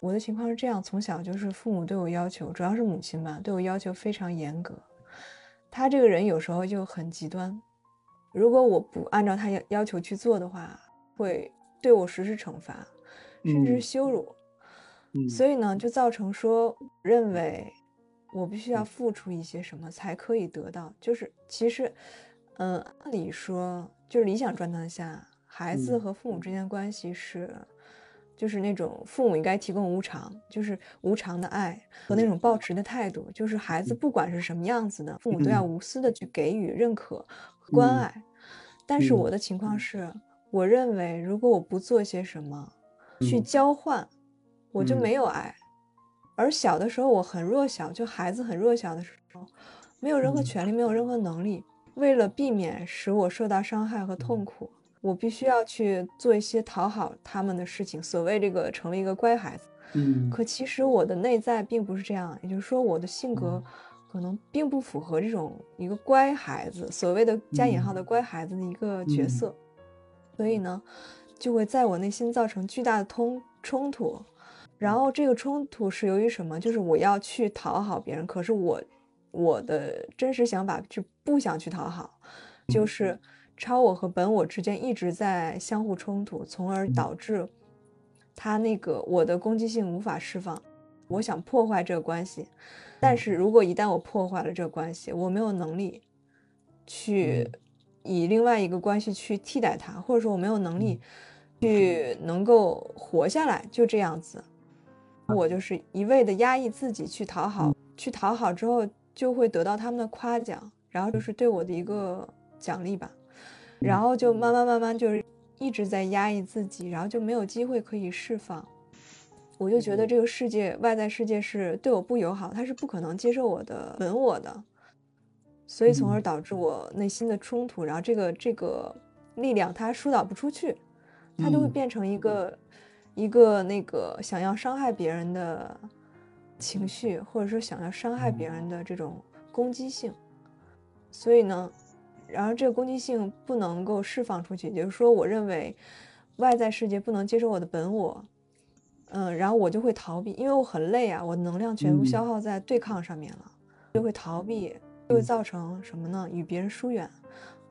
我的情况是这样，从小就是父母对我要求，主要是母亲吧，对我要求非常严格。他这个人有时候就很极端，如果我不按照他要要求去做的话，会对我实施惩罚，甚至是羞辱。所以呢，就造成说认为我必须要付出一些什么才可以得到。就是其实，嗯，按理说，就是理想状态下，孩子和父母之间的关系是。就是那种父母应该提供无偿，就是无偿的爱和那种抱持的态度，就是孩子不管是什么样子的，父母都要无私的去给予认可、关爱。但是我的情况是，我认为如果我不做些什么去交换，我就没有爱。而小的时候我很弱小，就孩子很弱小的时候，没有任何权利，没有任何能力。为了避免使我受到伤害和痛苦。我必须要去做一些讨好他们的事情，所谓这个成为一个乖孩子。嗯，可其实我的内在并不是这样，也就是说我的性格可能并不符合这种一个乖孩子，所谓的加引号的乖孩子的一个角色。所以呢，就会在我内心造成巨大的冲冲突。然后这个冲突是由于什么？就是我要去讨好别人，可是我我的真实想法是不想去讨好，就是。超我和本我之间一直在相互冲突，从而导致他那个我的攻击性无法释放。我想破坏这个关系，但是如果一旦我破坏了这个关系，我没有能力去以另外一个关系去替代它，或者说我没有能力去能够活下来，就这样子，我就是一味的压抑自己去讨好，去讨好之后就会得到他们的夸奖，然后就是对我的一个奖励吧。然后就慢慢慢慢就是一直在压抑自己，然后就没有机会可以释放。我就觉得这个世界外在世界是对我不友好，它是不可能接受我的吻我的，所以从而导致我内心的冲突。然后这个这个力量它疏导不出去，它就会变成一个一个那个想要伤害别人的情绪，或者说想要伤害别人的这种攻击性。所以呢。然而这个攻击性不能够释放出去，也就是说，我认为外在世界不能接受我的本我，嗯，然后我就会逃避，因为我很累啊，我能量全部消耗在对抗上面了，就会逃避，就会造成什么呢？与别人疏远，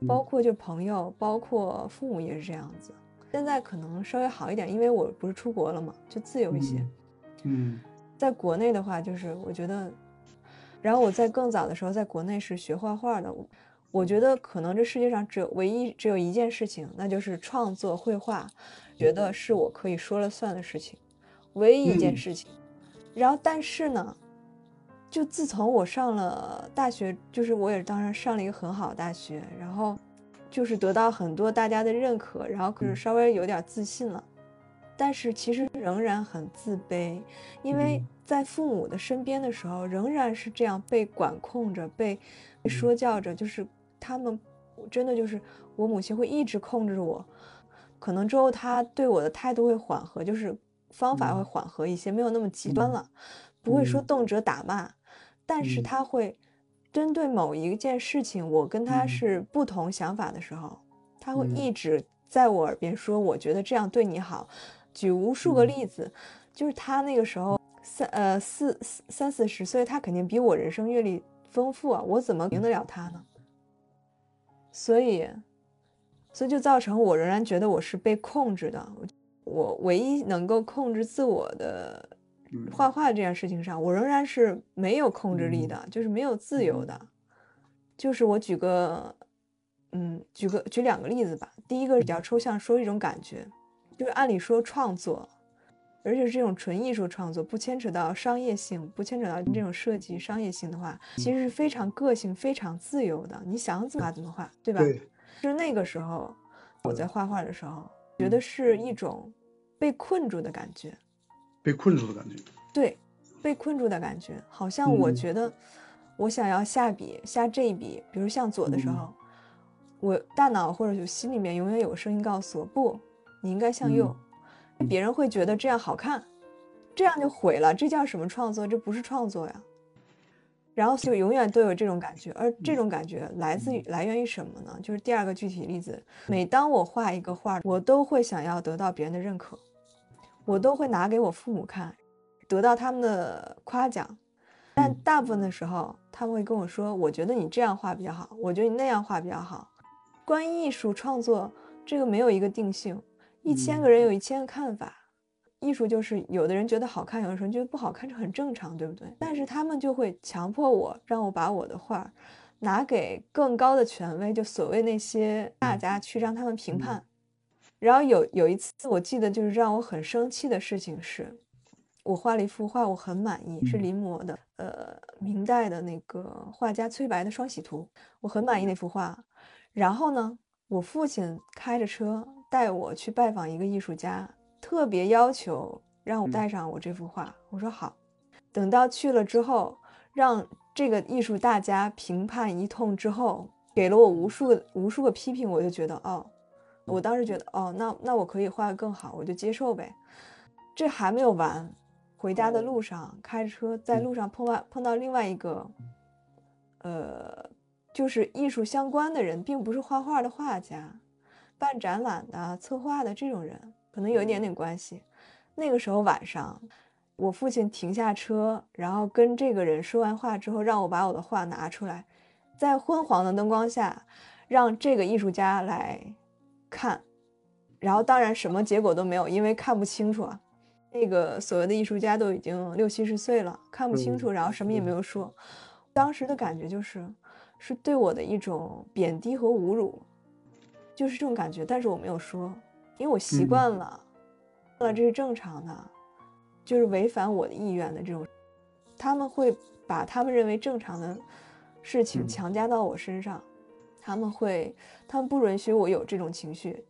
包括就朋友，包括父母也是这样子。现在可能稍微好一点，因为我不是出国了嘛，就自由一些。嗯，在国内的话，就是我觉得，然后我在更早的时候，在国内是学画画的。我觉得可能这世界上只有唯一只有一件事情，那就是创作绘画，觉得是我可以说了算的事情，唯一一件事情。然后，但是呢，就自从我上了大学，就是我也当然上了一个很好的大学，然后就是得到很多大家的认可，然后可是稍微有点自信了，但是其实仍然很自卑，因为在父母的身边的时候，仍然是这样被管控着，被说教着，就是。他们真的就是我母亲会一直控制我，可能之后她对我的态度会缓和，就是方法会缓和一些，没有那么极端了，不会说动辄打骂，但是他会针对某一件事情，我跟他是不同想法的时候，他会一直在我耳边说，我觉得这样对你好，举无数个例子，就是他那个时候三呃四三四十岁，他肯定比我人生阅历丰富啊，我怎么赢得了他呢？所以，所以就造成我仍然觉得我是被控制的。我唯一能够控制自我的画画这件事情上，我仍然是没有控制力的，就是没有自由的。就是我举个，嗯，举个举两个例子吧。第一个比较抽象，说一种感觉，就是按理说创作。而且是这种纯艺术创作，不牵扯到商业性，不牵扯到这种设计商业性的话，其实是非常个性、非常自由的。你想怎么画怎么画，对吧？对。就是那个时候，我在画画的时候，觉得是一种被困住的感觉。被困住的感觉。对，被困住的感觉，好像我觉得我想要下笔下这一笔，比如向左的时候，我大脑或者就心里面永远有个声音告诉我，不，你应该向右。别人会觉得这样好看，这样就毁了。这叫什么创作？这不是创作呀。然后就永远都有这种感觉，而这种感觉来自于来源于什么呢？就是第二个具体例子，每当我画一个画，我都会想要得到别人的认可，我都会拿给我父母看，得到他们的夸奖，但大部分的时候他们会跟我说：“我觉得你这样画比较好，我觉得你那样画比较好。”关于艺术创作，这个没有一个定性，一千个人有一千个看法。艺术就是有的人觉得好看，有的人觉得不好看，这很正常，对不对？但是他们就会强迫我，让我把我的画拿给更高的权威，就所谓那些大家去让他们评判。然后有有一次，我记得就是让我很生气的事情是，我画了一幅画，我很满意，是临摹的，呃，明代的那个画家崔白的《双喜图》，我很满意那幅画。然后呢，我父亲开着车带我去拜访一个艺术家，特别要求让我带上我这幅画。我说好。等到去了之后，让这个艺术大家评判一通之后，给了我无数无数个批评，我就觉得哦。我当时觉得，哦，那那我可以画的更好，我就接受呗。这还没有完，回家的路上开着车，在路上碰外碰到另外一个，呃，就是艺术相关的人，并不是画画的画家，办展览的、策划的这种人，可能有一点点关系。那个时候晚上，我父亲停下车，然后跟这个人说完话之后，让我把我的画拿出来，在昏黄的灯光下，让这个艺术家来。看，然后当然什么结果都没有，因为看不清楚啊。那个所谓的艺术家都已经六七十岁了，看不清楚，然后什么也没有说。当时的感觉就是，是对我的一种贬低和侮辱，就是这种感觉。但是我没有说，因为我习惯了，了这是正常的，就是违反我的意愿的这种。他们会把他们认为正常的事情强加到我身上。他们会，他们不允许我有这种情绪。